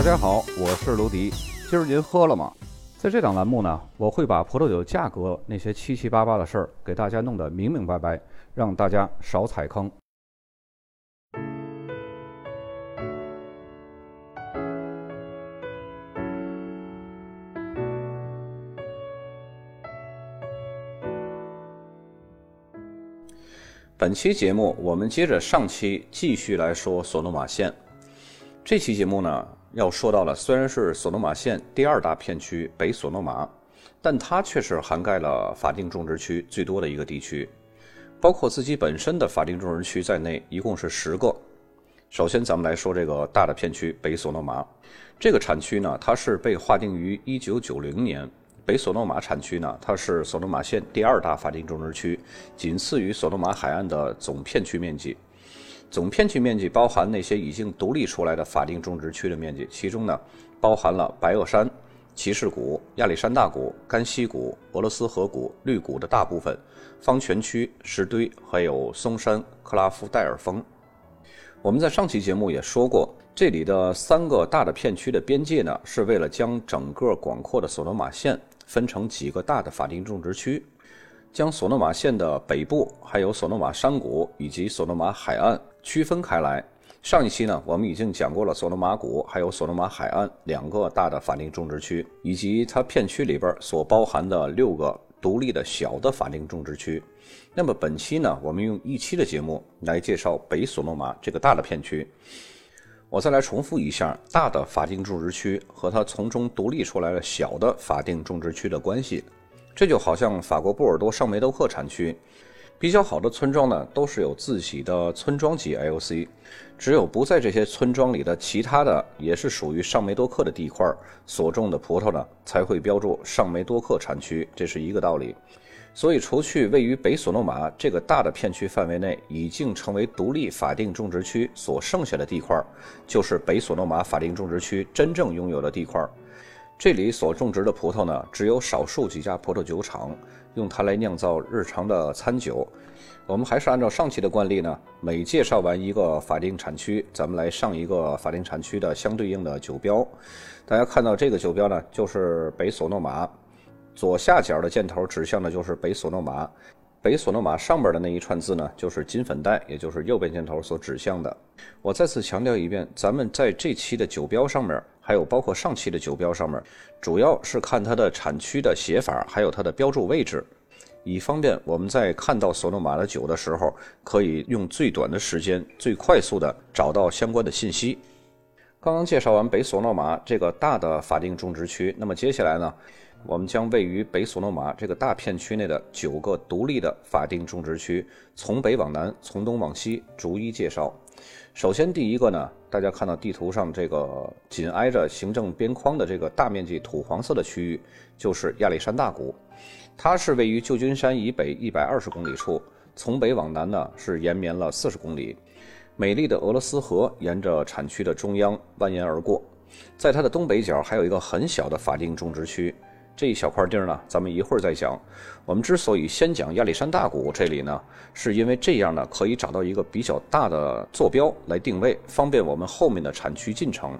大家好，我是卢迪。今儿您喝了吗？在这档栏目呢，我会把葡萄酒价格那些七七八八的事儿给大家弄得明明白白，让大家少踩坑。本期节目我们接着上期继续来说索诺玛县。这期节目呢，要说到了，虽然是索诺玛县第二大片区北索诺玛，但它却是涵盖了法定种植区最多的一个地区，包括自己本身的法定种植区在内，一共是十个。首先，咱们来说这个大的片区北索诺玛，这个产区呢，它是被划定于一九九零年。北索诺玛产区呢，它是索诺玛县第二大法定种植区，仅次于索诺玛海岸的总片区面积。总片区面积包含那些已经独立出来的法定种植区的面积，其中呢，包含了白垩山、骑士谷、亚历山大谷、甘溪谷、俄罗斯河谷、绿谷的大部分，方泉区、石堆，还有松山、克拉夫戴尔峰。我们在上期节目也说过，这里的三个大的片区的边界呢，是为了将整个广阔的索诺玛县分成几个大的法定种植区。将索诺玛县的北部，还有索诺玛山谷以及索诺玛海岸区分开来。上一期呢，我们已经讲过了索诺马谷还有索诺马海岸两个大的法定种植区，以及它片区里边所包含的六个独立的小的法定种植区。那么本期呢，我们用一期的节目来介绍北索诺马这个大的片区。我再来重复一下大的法定种植区和它从中独立出来的小的法定种植区的关系。这就好像法国波尔多上梅多克产区，比较好的村庄呢，都是有自己的村庄级 AOC，只有不在这些村庄里的其他的也是属于上梅多克的地块所种的葡萄呢，才会标注上梅多克产区，这是一个道理。所以，除去位于北索诺玛这个大的片区范围内已经成为独立法定种植区所剩下的地块，就是北索诺玛法定种植区真正拥有的地块。这里所种植的葡萄呢，只有少数几家葡萄酒厂用它来酿造日常的餐酒。我们还是按照上期的惯例呢，每介绍完一个法定产区，咱们来上一个法定产区的相对应的酒标。大家看到这个酒标呢，就是北索诺玛，左下角的箭头指向的就是北索诺玛。北索诺玛上边的那一串字呢，就是金粉带，也就是右边箭头所指向的。我再次强调一遍，咱们在这期的酒标上面，还有包括上期的酒标上面，主要是看它的产区的写法，还有它的标注位置，以方便我们在看到索诺玛的酒的时候，可以用最短的时间、最快速的找到相关的信息。刚刚介绍完北索诺玛这个大的法定种植区，那么接下来呢？我们将位于北索诺玛这个大片区内的九个独立的法定种植区，从北往南，从东往西逐一介绍。首先，第一个呢，大家看到地图上这个紧挨着行政边框的这个大面积土黄色的区域，就是亚历山大谷。它是位于旧金山以北一百二十公里处，从北往南呢是延绵了四十公里。美丽的俄罗斯河沿着产区的中央蜿蜒而过，在它的东北角还有一个很小的法定种植区。这一小块地儿呢，咱们一会儿再讲。我们之所以先讲亚历山大谷这里呢，是因为这样呢可以找到一个比较大的坐标来定位，方便我们后面的产区进程。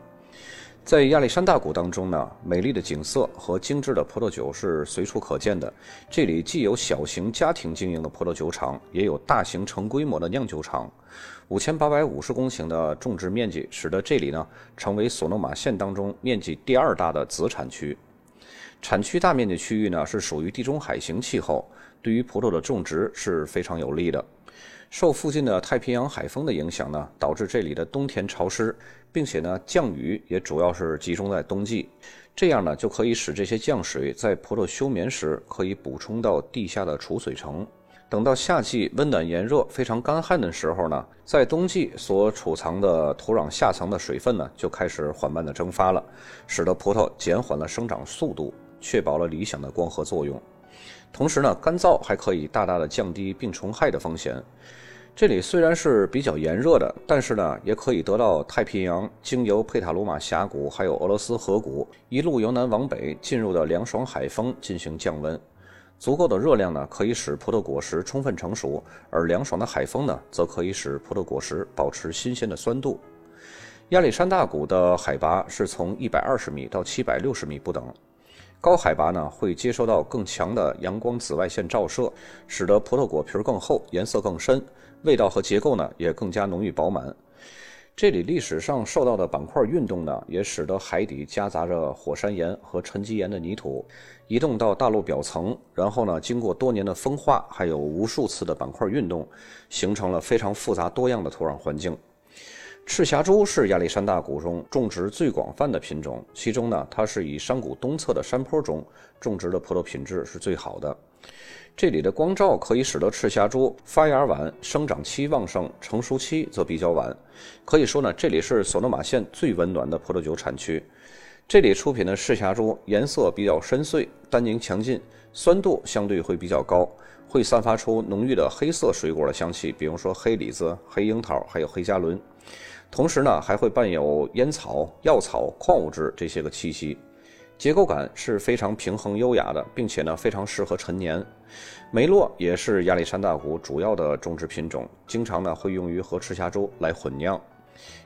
在亚历山大谷当中呢，美丽的景色和精致的葡萄酒是随处可见的。这里既有小型家庭经营的葡萄酒厂，也有大型成规模的酿酒厂。五千八百五十公顷的种植面积，使得这里呢成为索诺玛县当中面积第二大的子产区。产区大面积区域呢是属于地中海型气候，对于葡萄的种植是非常有利的。受附近的太平洋海风的影响呢，导致这里的冬天潮湿，并且呢降雨也主要是集中在冬季，这样呢就可以使这些降水在葡萄休眠时可以补充到地下的储水层。等到夏季温暖炎热、非常干旱的时候呢，在冬季所储藏的土壤下层的水分呢就开始缓慢的蒸发了，使得葡萄减缓了生长速度。确保了理想的光合作用，同时呢，干燥还可以大大的降低病虫害的风险。这里虽然是比较炎热的，但是呢，也可以得到太平洋经由佩塔鲁马峡谷还有俄罗斯河谷一路由南往北进入的凉爽海风进行降温。足够的热量呢，可以使葡萄果实充分成熟，而凉爽的海风呢，则可以使葡萄果实保持新鲜的酸度。亚历山大谷的海拔是从一百二十米到七百六十米不等。高海拔呢会接收到更强的阳光紫外线照射，使得葡萄果皮更厚，颜色更深，味道和结构呢也更加浓郁饱满。这里历史上受到的板块运动呢，也使得海底夹杂着火山岩和沉积岩的泥土移动到大陆表层，然后呢经过多年的风化，还有无数次的板块运动，形成了非常复杂多样的土壤环境。赤霞珠是亚历山大谷中种植最广泛的品种，其中呢，它是以山谷东侧的山坡中种植的葡萄品质是最好的。这里的光照可以使得赤霞珠发芽晚，生长期旺盛，成熟期则比较晚。可以说呢，这里是索诺马县最温暖的葡萄酒产区。这里出品的赤霞珠颜色比较深邃，单宁强劲，酸度相对会比较高，会散发出浓郁的黑色水果的香气，比如说黑李子、黑樱桃，还有黑加仑。同时呢，还会伴有烟草、药草、矿物质这些个气息，结构感是非常平衡优雅的，并且呢非常适合陈年。梅洛也是亚历山大谷主要的种植品种，经常呢会用于和赤霞珠来混酿。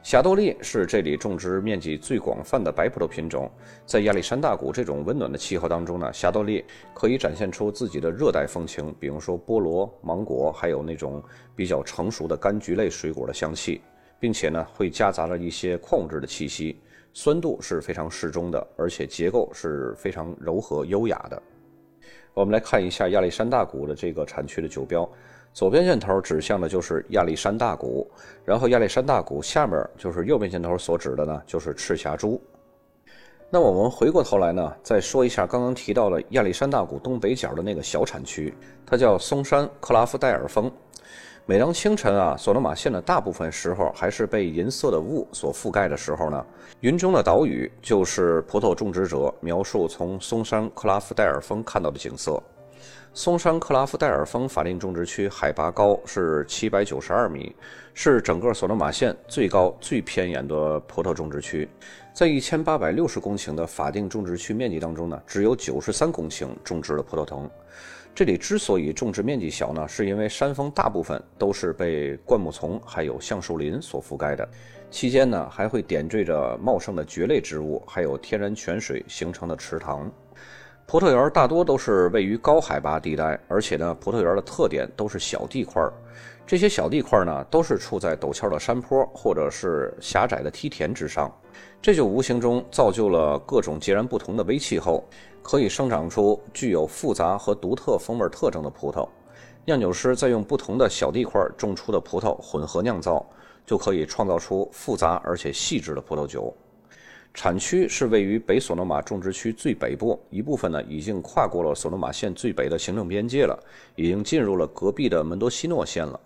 霞多丽是这里种植面积最广泛的白葡萄品种，在亚历山大谷这种温暖的气候当中呢，霞多丽可以展现出自己的热带风情，比如说菠萝、芒果，还有那种比较成熟的柑橘类水果的香气。并且呢，会夹杂着一些矿物质的气息，酸度是非常适中的，而且结构是非常柔和优雅的。我们来看一下亚历山大谷的这个产区的酒标，左边箭头指向的就是亚历山大谷，然后亚历山大谷下面就是右边箭头所指的呢，就是赤霞珠。那我们回过头来呢，再说一下刚刚提到了亚历山大谷东北角的那个小产区，它叫松山克拉夫戴尔峰。每当清晨啊，索诺马县的大部分时候还是被银色的雾所覆盖的时候呢，云中的岛屿就是葡萄种植者描述从松山克拉夫戴尔峰看到的景色。松山克拉夫戴尔峰法定种植区海拔高是七百九十二米，是整个索诺马县最高最偏远的葡萄种植区。在一千八百六十公顷的法定种植区面积当中呢，只有九十三公顷种植了葡萄藤。这里之所以种植面积小呢，是因为山峰大部分都是被灌木丛还有橡树林所覆盖的，期间呢还会点缀着茂盛的蕨类植物，还有天然泉水形成的池塘。葡萄园大多都是位于高海拔地带，而且呢，葡萄园的特点都是小地块。这些小地块呢，都是处在陡峭的山坡或者是狭窄的梯田之上，这就无形中造就了各种截然不同的微气候。可以生长出具有复杂和独特风味特征的葡萄。酿酒师再用不同的小地块种出的葡萄混合酿造，就可以创造出复杂而且细致的葡萄酒。产区是位于北索诺马种植区最北部，一部分呢已经跨过了索诺马县最北的行政边界了，已经进入了隔壁的门多西诺县了。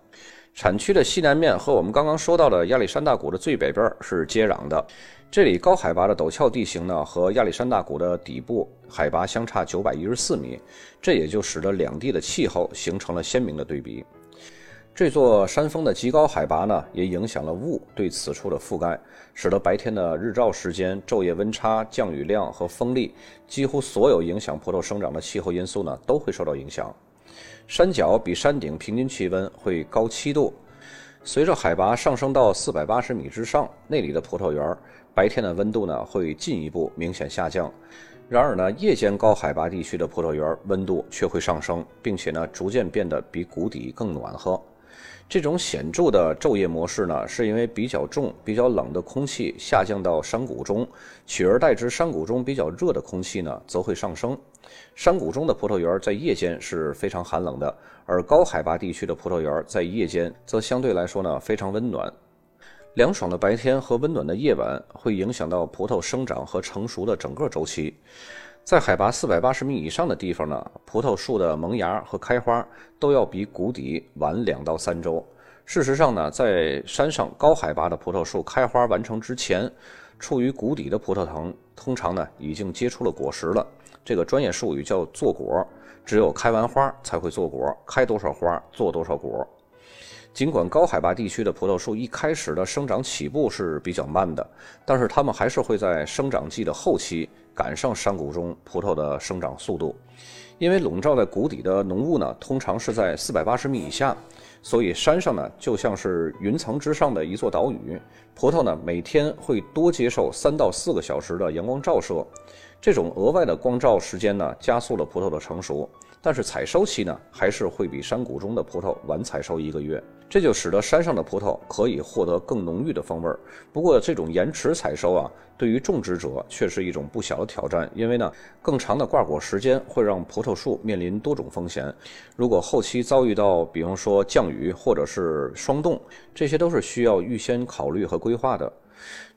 产区的西南面和我们刚刚说到的亚历山大谷的最北边是接壤的。这里高海拔的陡峭地形呢，和亚历山大谷的底部海拔相差九百一十四米，这也就使得两地的气候形成了鲜明的对比。这座山峰的极高海拔呢，也影响了雾对此处的覆盖，使得白天的日照时间、昼夜温差、降雨量和风力，几乎所有影响葡萄生长的气候因素呢，都会受到影响。山脚比山顶平均气温会高七度，随着海拔上升到四百八十米之上，那里的葡萄园。白天的温度呢会进一步明显下降，然而呢，夜间高海拔地区的葡萄园温度却会上升，并且呢，逐渐变得比谷底更暖和。这种显著的昼夜模式呢，是因为比较重、比较冷的空气下降到山谷中，取而代之，山谷中比较热的空气呢，则会上升。山谷中的葡萄园在夜间是非常寒冷的，而高海拔地区的葡萄园在夜间则相对来说呢，非常温暖。凉爽的白天和温暖的夜晚会影响到葡萄生长和成熟的整个周期。在海拔四百八十米以上的地方呢，葡萄树的萌芽和开花都要比谷底晚两到三周。事实上呢，在山上高海拔的葡萄树开花完成之前，处于谷底的葡萄藤通常呢已经结出了果实了。这个专业术语叫坐果，只有开完花才会坐果，开多少花坐多少果。尽管高海拔地区的葡萄树一开始的生长起步是比较慢的，但是它们还是会在生长季的后期赶上山谷中葡萄的生长速度。因为笼罩在谷底的浓雾呢，通常是在四百八十米以下，所以山上呢就像是云层之上的一座岛屿。葡萄呢每天会多接受三到四个小时的阳光照射，这种额外的光照时间呢，加速了葡萄的成熟。但是采收期呢，还是会比山谷中的葡萄晚采收一个月，这就使得山上的葡萄可以获得更浓郁的风味儿。不过，这种延迟采收啊，对于种植者却是一种不小的挑战，因为呢，更长的挂果时间会让葡萄树面临多种风险。如果后期遭遇到，比方说降雨或者是霜冻，这些都是需要预先考虑和规划的。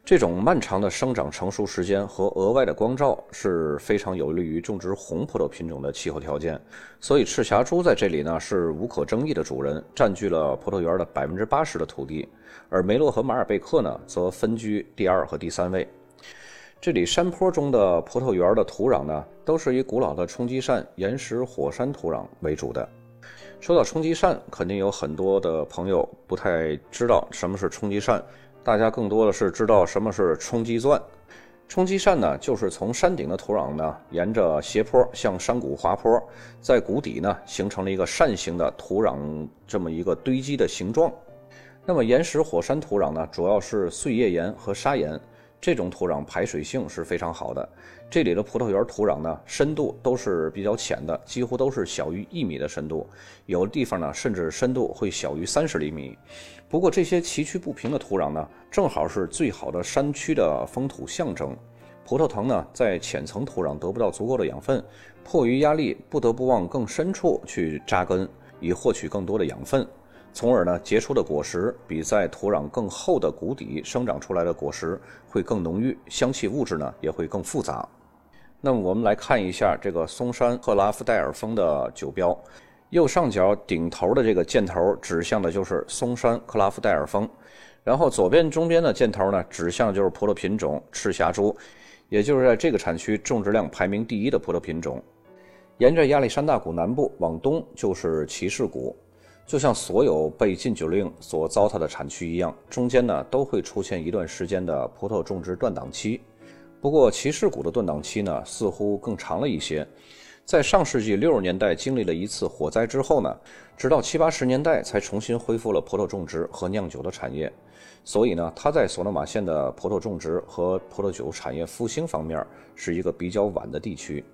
这种漫长的生长成熟时间和额外的光照是非常有利于种植红葡萄品种的气候条件，所以赤霞珠在这里呢是无可争议的主人，占据了葡萄园的百分之八十的土地，而梅洛和马尔贝克呢则分居第二和第三位。这里山坡中的葡萄园的土壤呢都是以古老的冲积扇岩石火山土壤为主的。说到冲积扇，肯定有很多的朋友不太知道什么是冲积扇。大家更多的是知道什么是冲击钻，冲击扇呢，就是从山顶的土壤呢，沿着斜坡向山谷滑坡，在谷底呢形成了一个扇形的土壤这么一个堆积的形状。那么岩石火山土壤呢，主要是碎叶岩和砂岩。这种土壤排水性是非常好的，这里的葡萄园土壤呢，深度都是比较浅的，几乎都是小于一米的深度，有的地方呢，甚至深度会小于三十厘米。不过这些崎岖不平的土壤呢，正好是最好的山区的风土象征。葡萄藤呢，在浅层土壤得不到足够的养分，迫于压力，不得不往更深处去扎根，以获取更多的养分。从而呢，结出的果实比在土壤更厚的谷底生长出来的果实会更浓郁，香气物质呢也会更复杂。那么我们来看一下这个松山克拉夫戴尔峰的酒标，右上角顶头的这个箭头指向的就是松山克拉夫戴尔峰，然后左边中间的箭头呢指向就是葡萄品种赤霞珠，也就是在这个产区种植量排名第一的葡萄品种。沿着亚历山大谷南部往东就是骑士谷。就像所有被禁酒令所糟蹋的产区一样，中间呢都会出现一段时间的葡萄种植断档期。不过骑士谷的断档期呢似乎更长了一些。在上世纪六十年代经历了一次火灾之后呢，直到七八十年代才重新恢复了葡萄种植和酿酒的产业。所以呢，它在索诺马县的葡萄种植和葡萄酒产业复兴方面是一个比较晚的地区。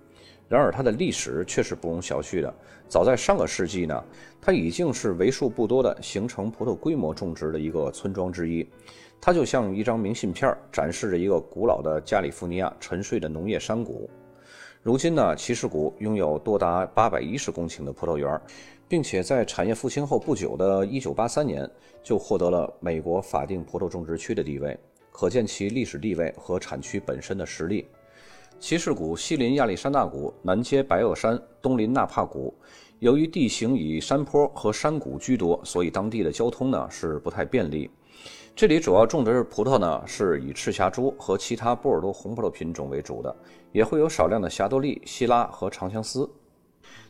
然而，它的历史却是不容小觑的。早在上个世纪呢，它已经是为数不多的形成葡萄规模种植的一个村庄之一。它就像一张明信片，展示着一个古老的加利福尼亚沉睡的农业山谷。如今呢，骑士谷拥有多达八百一十公顷的葡萄园，并且在产业复兴后不久的1983年就获得了美国法定葡萄种植区的地位，可见其历史地位和产区本身的实力。骑士谷西临亚历山大谷，南接白垩山，东临纳帕谷。由于地形以山坡和山谷居多，所以当地的交通呢是不太便利。这里主要种植的葡萄呢是以赤霞珠和其他波尔多红葡萄品种为主的，也会有少量的霞多丽、希拉和长相思。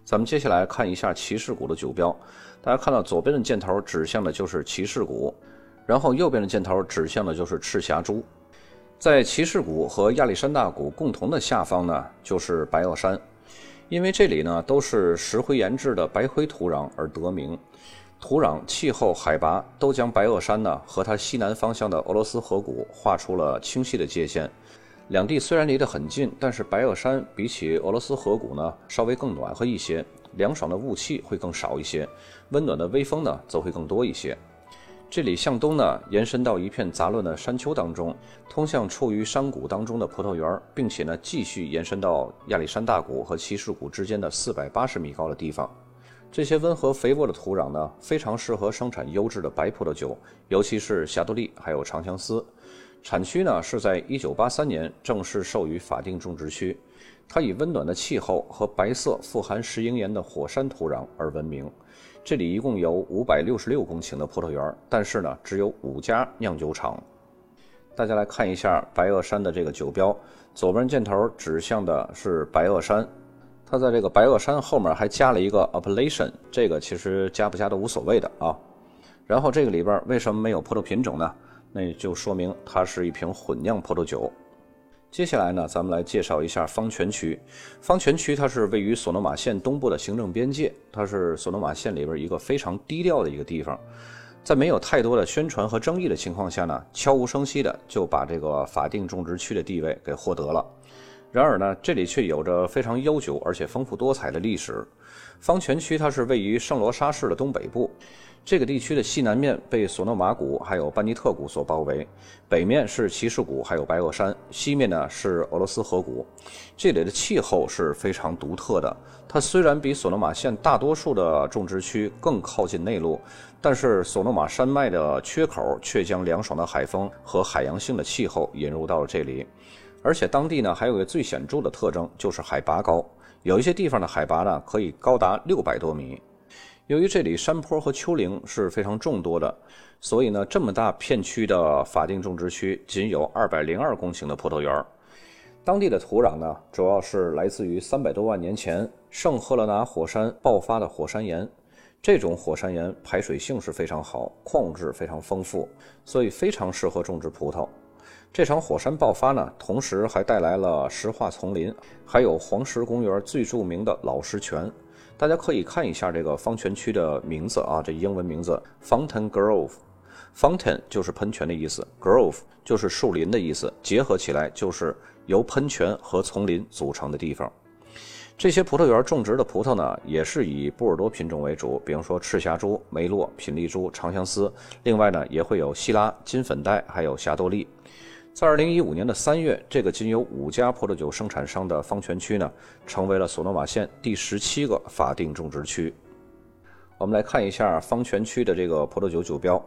咱们接下来看一下骑士谷的酒标，大家看到左边的箭头指向的就是骑士谷，然后右边的箭头指向的就是赤霞珠。在骑士谷和亚历山大谷共同的下方呢，就是白垩山，因为这里呢都是石灰岩质的白灰土壤而得名。土壤、气候、海拔都将白垩山呢和它西南方向的俄罗斯河谷画出了清晰的界限。两地虽然离得很近，但是白垩山比起俄罗斯河谷呢稍微更暖和一些，凉爽的雾气会更少一些，温暖的微风呢则会更多一些。这里向东呢，延伸到一片杂乱的山丘当中，通向处于山谷当中的葡萄园，并且呢，继续延伸到亚历山大谷和骑士谷之间的四百八十米高的地方。这些温和肥沃的土壤呢，非常适合生产优质的白葡萄酒，尤其是霞多丽还有长相思。产区呢是在一九八三年正式授予法定种植区，它以温暖的气候和白色富含石英岩的火山土壤而闻名。这里一共有五百六十六公顷的葡萄园，但是呢，只有五家酿酒厂。大家来看一下白垩山的这个酒标，左边箭头指向的是白垩山，它在这个白垩山后面还加了一个 appellation，这个其实加不加都无所谓的啊。然后这个里边为什么没有葡萄品种呢？那就说明它是一瓶混酿葡萄酒。接下来呢，咱们来介绍一下方泉区。方泉区它是位于索诺马县东部的行政边界，它是索诺马县里边一个非常低调的一个地方。在没有太多的宣传和争议的情况下呢，悄无声息的就把这个法定种植区的地位给获得了。然而呢，这里却有着非常悠久而且丰富多彩的历史。方泉区它是位于圣罗莎市的东北部。这个地区的西南面被索诺马谷还有班尼特谷所包围，北面是骑士谷还有白垩山，西面呢是俄罗斯河谷。这里的气候是非常独特的。它虽然比索诺马县大多数的种植区更靠近内陆，但是索诺马山脉的缺口却将凉爽的海风和海洋性的气候引入到了这里。而且当地呢还有个最显著的特征，就是海拔高，有一些地方的海拔呢可以高达六百多米。由于这里山坡和丘陵是非常众多的，所以呢，这么大片区的法定种植区仅有二百零二公顷的葡萄园。当地的土壤呢，主要是来自于三百多万年前圣赫勒拿火山爆发的火山岩。这种火山岩排水性是非常好，矿质非常丰富，所以非常适合种植葡萄。这场火山爆发呢，同时还带来了石化丛林，还有黄石公园最著名的老石泉。大家可以看一下这个方泉区的名字啊，这英文名字 Fountain Grove。Fountain 就是喷泉的意思，Grove 就是树林的意思，结合起来就是由喷泉和丛林组成的地方。这些葡萄园种植的葡萄呢，也是以波尔多品种为主，比如说赤霞珠、梅洛、品丽珠、长相思，另外呢也会有西拉、金粉黛，还有霞多丽。在二零一五年的三月，这个仅有五家葡萄酒生产商的方泉区呢，成为了索诺瓦县第十七个法定种植区。我们来看一下方泉区的这个葡萄酒酒标，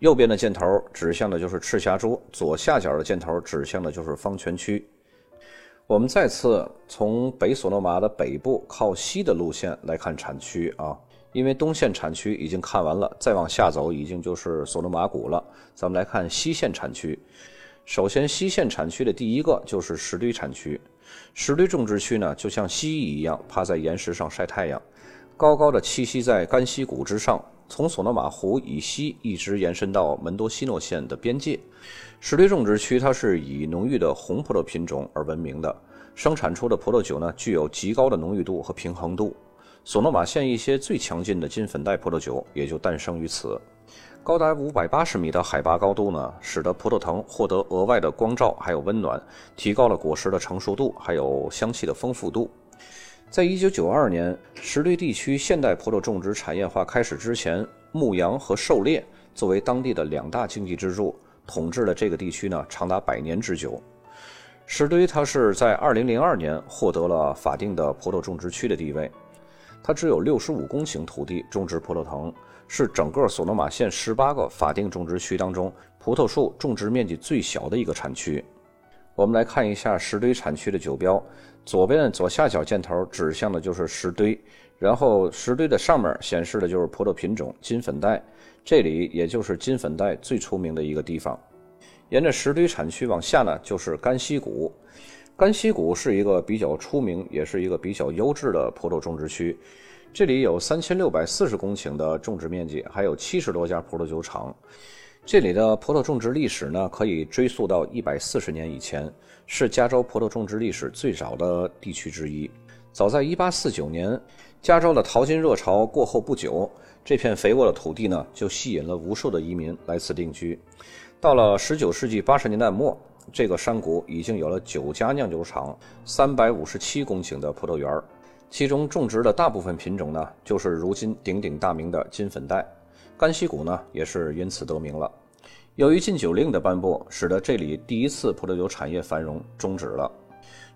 右边的箭头指向的就是赤霞珠，左下角的箭头指向的就是方泉区。我们再次从北索诺玛的北部靠西的路线来看产区啊，因为东线产区已经看完了，再往下走已经就是索诺玛谷了。咱们来看西线产区。首先，西线产区的第一个就是石堆产区。石堆种植区呢，就像蜥蜴一样趴在岩石上晒太阳，高高的栖息在干溪谷之上，从索诺马湖以西一直延伸到门多西诺县的边界。石堆种植区它是以浓郁的红葡萄品种而闻名的，生产出的葡萄酒呢，具有极高的浓郁度和平衡度。索诺马县一些最强劲的金粉黛葡萄酒也就诞生于此。高达五百八十米的海拔高度呢，使得葡萄藤获得额外的光照，还有温暖，提高了果实的成熟度，还有香气的丰富度。在一九九二年石堆地区现代葡萄种植产业化开始之前，牧羊和狩猎作为当地的两大经济支柱，统治了这个地区呢长达百年之久。石堆它是在二零零二年获得了法定的葡萄种植区的地位，它只有六十五公顷土地种植葡萄藤。是整个索诺马县十八个法定种植区当中，葡萄树种植面积最小的一个产区。我们来看一下石堆产区的酒标，左边左下角箭头指向的就是石堆，然后石堆的上面显示的就是葡萄品种金粉黛，这里也就是金粉黛最出名的一个地方。沿着石堆产区往下呢，就是甘溪谷。甘溪谷是一个比较出名，也是一个比较优质的葡萄种植区。这里有三千六百四十公顷的种植面积，还有七十多家葡萄酒厂。这里的葡萄种植历史呢，可以追溯到一百四十年以前，是加州葡萄种植历史最早的地区之一。早在一八四九年，加州的淘金热潮过后不久，这片肥沃的土地呢，就吸引了无数的移民来此定居。到了十九世纪八十年代末，这个山谷已经有了九家酿酒厂，三百五十七公顷的葡萄园儿。其中种植的大部分品种呢，就是如今鼎鼎大名的金粉黛，甘溪谷呢也是因此得名了。由于禁酒令的颁布，使得这里第一次葡萄酒产业繁荣终止了。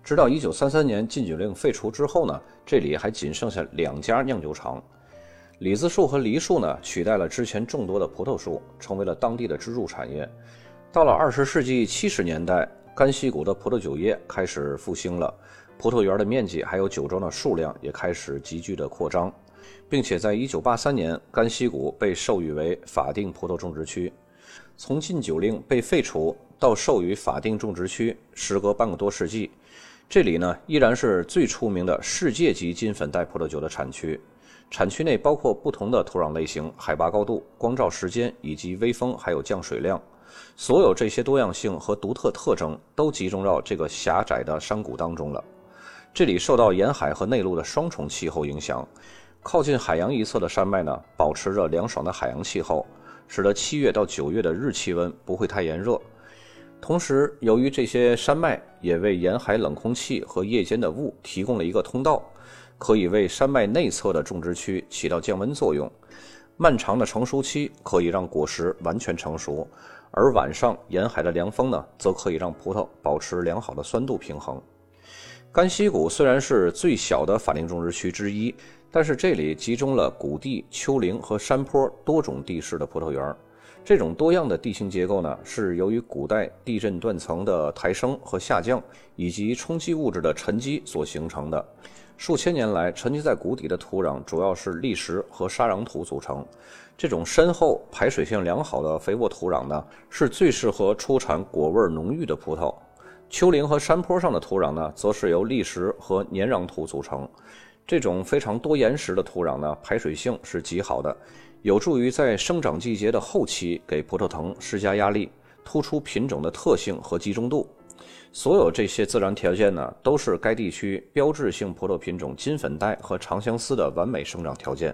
直到1933年禁酒令废除之后呢，这里还仅剩下两家酿酒厂，李子树和梨树呢取代了之前众多的葡萄树，成为了当地的支柱产业。到了20世纪70年代，甘溪谷的葡萄酒业开始复兴了。葡萄园的面积还有酒庄的数量也开始急剧的扩张，并且在1983年，甘溪谷被授予为法定葡萄种植区。从禁酒令被废除到授予法定种植区，时隔半个多世纪，这里呢依然是最出名的世界级金粉黛葡萄酒的产区。产区内包括不同的土壤类型、海拔高度、光照时间以及微风还有降水量。所有这些多样性和独特特征都集中到这个狭窄的山谷当中了。这里受到沿海和内陆的双重气候影响，靠近海洋一侧的山脉呢，保持着凉爽的海洋气候，使得七月到九月的日气温不会太炎热。同时，由于这些山脉也为沿海冷空气和夜间的雾提供了一个通道，可以为山脉内侧的种植区起到降温作用。漫长的成熟期可以让果实完全成熟，而晚上沿海的凉风呢，则可以让葡萄保持良好的酸度平衡。甘溪谷虽然是最小的法定种植区之一，但是这里集中了谷地、丘陵和山坡多种地势的葡萄园。这种多样的地形结构呢，是由于古代地震断层的抬升和下降，以及冲击物质的沉积所形成的。数千年来，沉积在谷底的土壤主要是砾石和沙壤土组成。这种深厚、排水性良好的肥沃土壤呢，是最适合出产果味浓郁的葡萄。丘陵和山坡上的土壤呢，则是由砾石和粘壤土组成。这种非常多岩石的土壤呢，排水性是极好的。有助于在生长季节的后期给葡萄藤施加压力，突出品种的特性和集中度。所有这些自然条件呢，都是该地区标志性葡萄品种金粉黛和长相思的完美生长条件。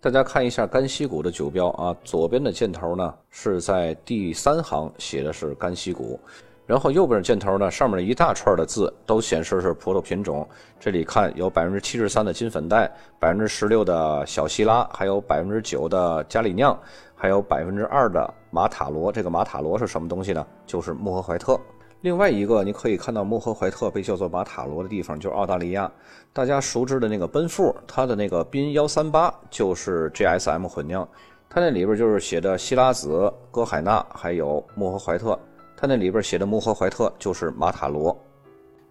大家看一下干溪谷的酒标啊，左边的箭头呢是在第三行写的是干溪谷。然后右边箭头呢，上面一大串的字都显示是葡萄品种。这里看有百分之七十三的金粉黛，百分之十六的小希拉，还有百分之九的加里酿，还有百分之二的马塔罗。这个马塔罗是什么东西呢？就是穆赫怀特。另外一个你可以看到穆赫怀特被叫做马塔罗的地方，就是澳大利亚。大家熟知的那个奔富，它的那个宾幺三八就是 GSM 混酿，它那里边就是写的希拉子、哥海纳，还有穆赫怀特。它那里边写的穆赫怀特就是马塔罗。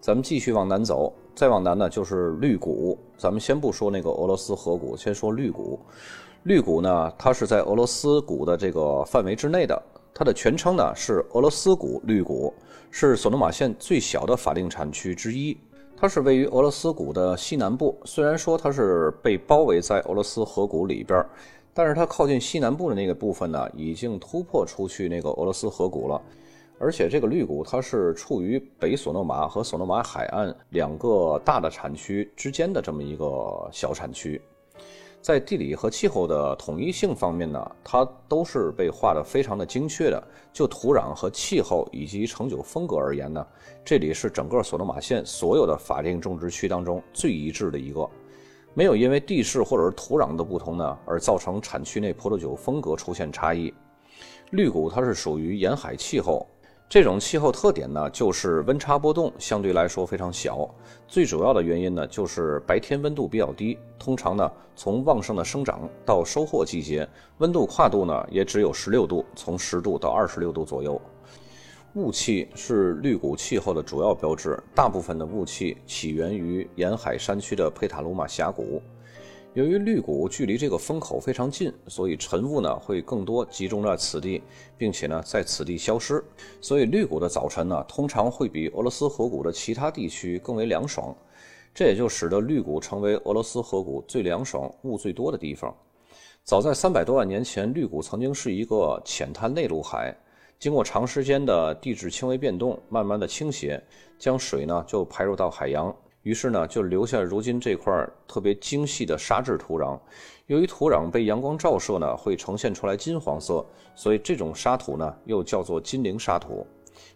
咱们继续往南走，再往南呢就是绿谷。咱们先不说那个俄罗斯河谷，先说绿谷。绿谷呢，它是在俄罗斯谷的这个范围之内的。它的全称呢是俄罗斯谷绿谷，是索诺马县最小的法定产区之一。它是位于俄罗斯谷的西南部。虽然说它是被包围在俄罗斯河谷里边，但是它靠近西南部的那个部分呢，已经突破出去那个俄罗斯河谷了。而且这个绿谷它是处于北索诺马和索诺马海岸两个大的产区之间的这么一个小产区，在地理和气候的统一性方面呢，它都是被画的非常的精确的。就土壤和气候以及成酒风格而言呢，这里是整个索诺马县所有的法定种植区当中最一致的一个，没有因为地势或者是土壤的不同呢而造成产区内葡萄酒风格出现差异。绿谷它是属于沿海气候。这种气候特点呢，就是温差波动相对来说非常小。最主要的原因呢，就是白天温度比较低。通常呢，从旺盛的生长到收获季节，温度跨度呢也只有十六度，从十度到二十六度左右。雾气是绿谷气候的主要标志，大部分的雾气起源于沿海山区的佩塔鲁马峡谷。由于绿谷距离这个风口非常近，所以晨雾呢会更多集中在此地，并且呢在此地消失。所以绿谷的早晨呢通常会比俄罗斯河谷的其他地区更为凉爽，这也就使得绿谷成为俄罗斯河谷最凉爽、雾最多的地方。早在三百多万年前，绿谷曾经是一个浅滩内陆海，经过长时间的地质轻微变动，慢慢的倾斜，将水呢就排入到海洋。于是呢，就留下如今这块特别精细的沙质土壤。由于土壤被阳光照射呢，会呈现出来金黄色，所以这种沙土呢又叫做金陵沙土。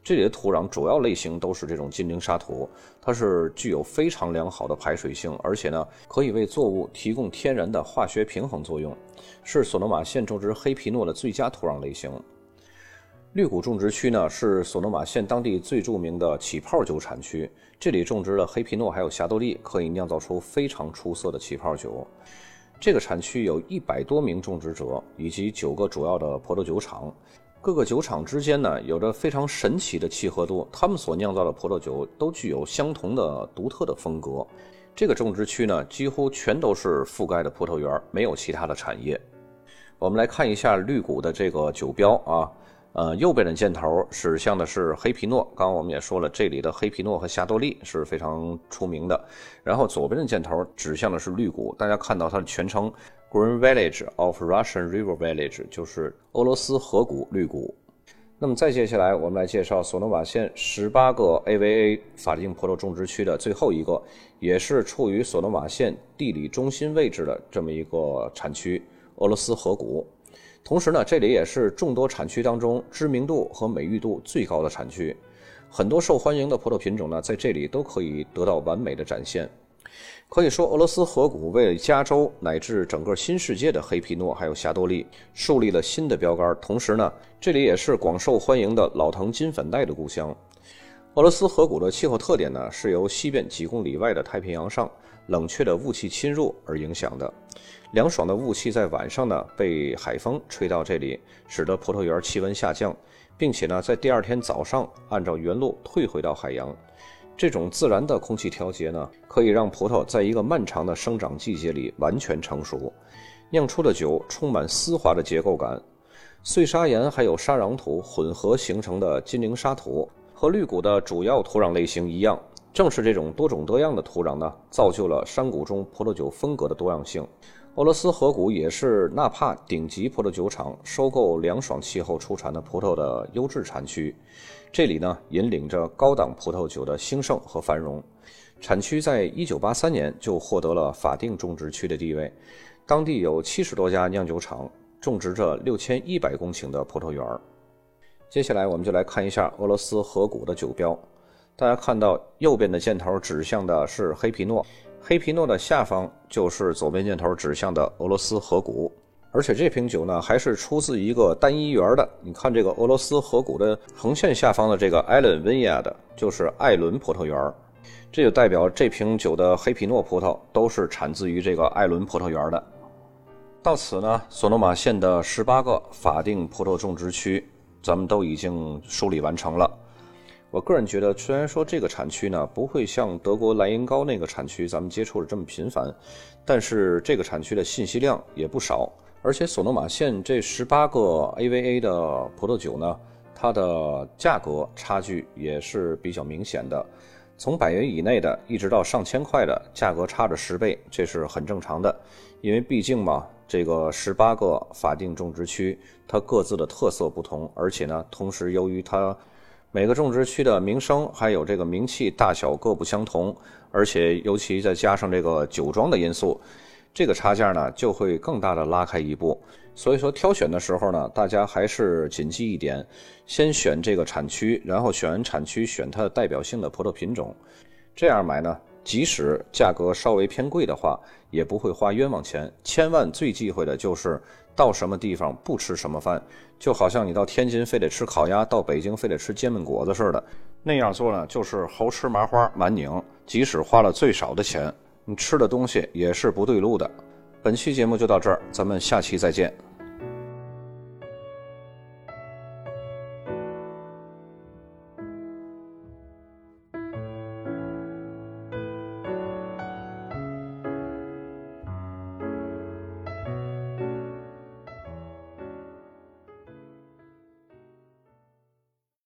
这里的土壤主要类型都是这种金陵沙土，它是具有非常良好的排水性，而且呢可以为作物提供天然的化学平衡作用，是索诺马县种植黑皮诺的最佳土壤类型。绿谷种植区呢是索诺马县当地最著名的起泡酒产区，这里种植了黑皮诺还有霞多丽，可以酿造出非常出色的起泡酒。这个产区有一百多名种植者以及九个主要的葡萄酒厂，各个酒厂之间呢有着非常神奇的契合度，他们所酿造的葡萄酒都具有相同的独特的风格。这个种植区呢几乎全都是覆盖的葡萄园，没有其他的产业。我们来看一下绿谷的这个酒标啊。呃，右边的箭头指向的是黑皮诺，刚刚我们也说了，这里的黑皮诺和霞多丽是非常出名的。然后左边的箭头指向的是绿谷，大家看到它的全称 Green Village of Russian River Village，就是俄罗斯河谷绿谷。那么再接下来，我们来介绍索诺瓦县十八个 AVA 法定葡萄种植区的最后一个，也是处于索诺瓦县地理中心位置的这么一个产区——俄罗斯河谷。同时呢，这里也是众多产区当中知名度和美誉度最高的产区，很多受欢迎的葡萄品种呢，在这里都可以得到完美的展现。可以说，俄罗斯河谷为加州乃至整个新世界的黑皮诺还有霞多丽树立了新的标杆。同时呢，这里也是广受欢迎的老藤金粉黛的故乡。俄罗斯河谷的气候特点呢，是由西边几公里外的太平洋上冷却的雾气侵入而影响的。凉爽的雾气在晚上呢，被海风吹到这里，使得葡萄园气温下降，并且呢，在第二天早上按照原路退回到海洋。这种自然的空气调节呢，可以让葡萄在一个漫长的生长季节里完全成熟，酿出的酒充满丝滑的结构感。碎砂岩还有沙壤土混合形成的金陵沙土，和绿谷的主要土壤类型一样，正是这种多种多样的土壤呢，造就了山谷中葡萄酒风格的多样性。俄罗斯河谷也是纳帕顶级葡萄酒厂收购凉爽气候出产的葡萄的优质产区。这里呢，引领着高档葡萄酒的兴盛和繁荣。产区在一九八三年就获得了法定种植区的地位，当地有七十多家酿酒厂，种植着六千一百公顷的葡萄园。接下来，我们就来看一下俄罗斯河谷的酒标。大家看到右边的箭头指向的是黑皮诺，黑皮诺的下方就是左边箭头指向的俄罗斯河谷。而且这瓶酒呢，还是出自一个单一园的。你看这个俄罗斯河谷的横线下方的这个艾伦温亚的，就是艾伦葡萄园，这就代表这瓶酒的黑皮诺葡萄都是产自于这个艾伦葡萄园的。到此呢，索诺马县的十八个法定葡萄种植区，咱们都已经梳理完成了。我个人觉得，虽然说这个产区呢不会像德国莱茵高那个产区咱们接触的这么频繁，但是这个产区的信息量也不少。而且索诺马县这十八个 AVA 的葡萄酒呢，它的价格差距也是比较明显的，从百元以内的，一直到上千块的价格差着十倍，这是很正常的。因为毕竟嘛，这个十八个法定种植区，它各自的特色不同，而且呢，同时由于它每个种植区的名声还有这个名气大小各不相同，而且尤其再加上这个酒庄的因素。这个差价呢，就会更大的拉开一步。所以说，挑选的时候呢，大家还是谨记一点：先选这个产区，然后选产区，选它的代表性的葡萄品种。这样买呢，即使价格稍微偏贵的话，也不会花冤枉钱。千万最忌讳的就是到什么地方不吃什么饭，就好像你到天津非得吃烤鸭，到北京非得吃煎饼果子似的。那样做呢，就是猴吃麻花满拧。即使花了最少的钱。你吃的东西也是不对路的。本期节目就到这儿，咱们下期再见。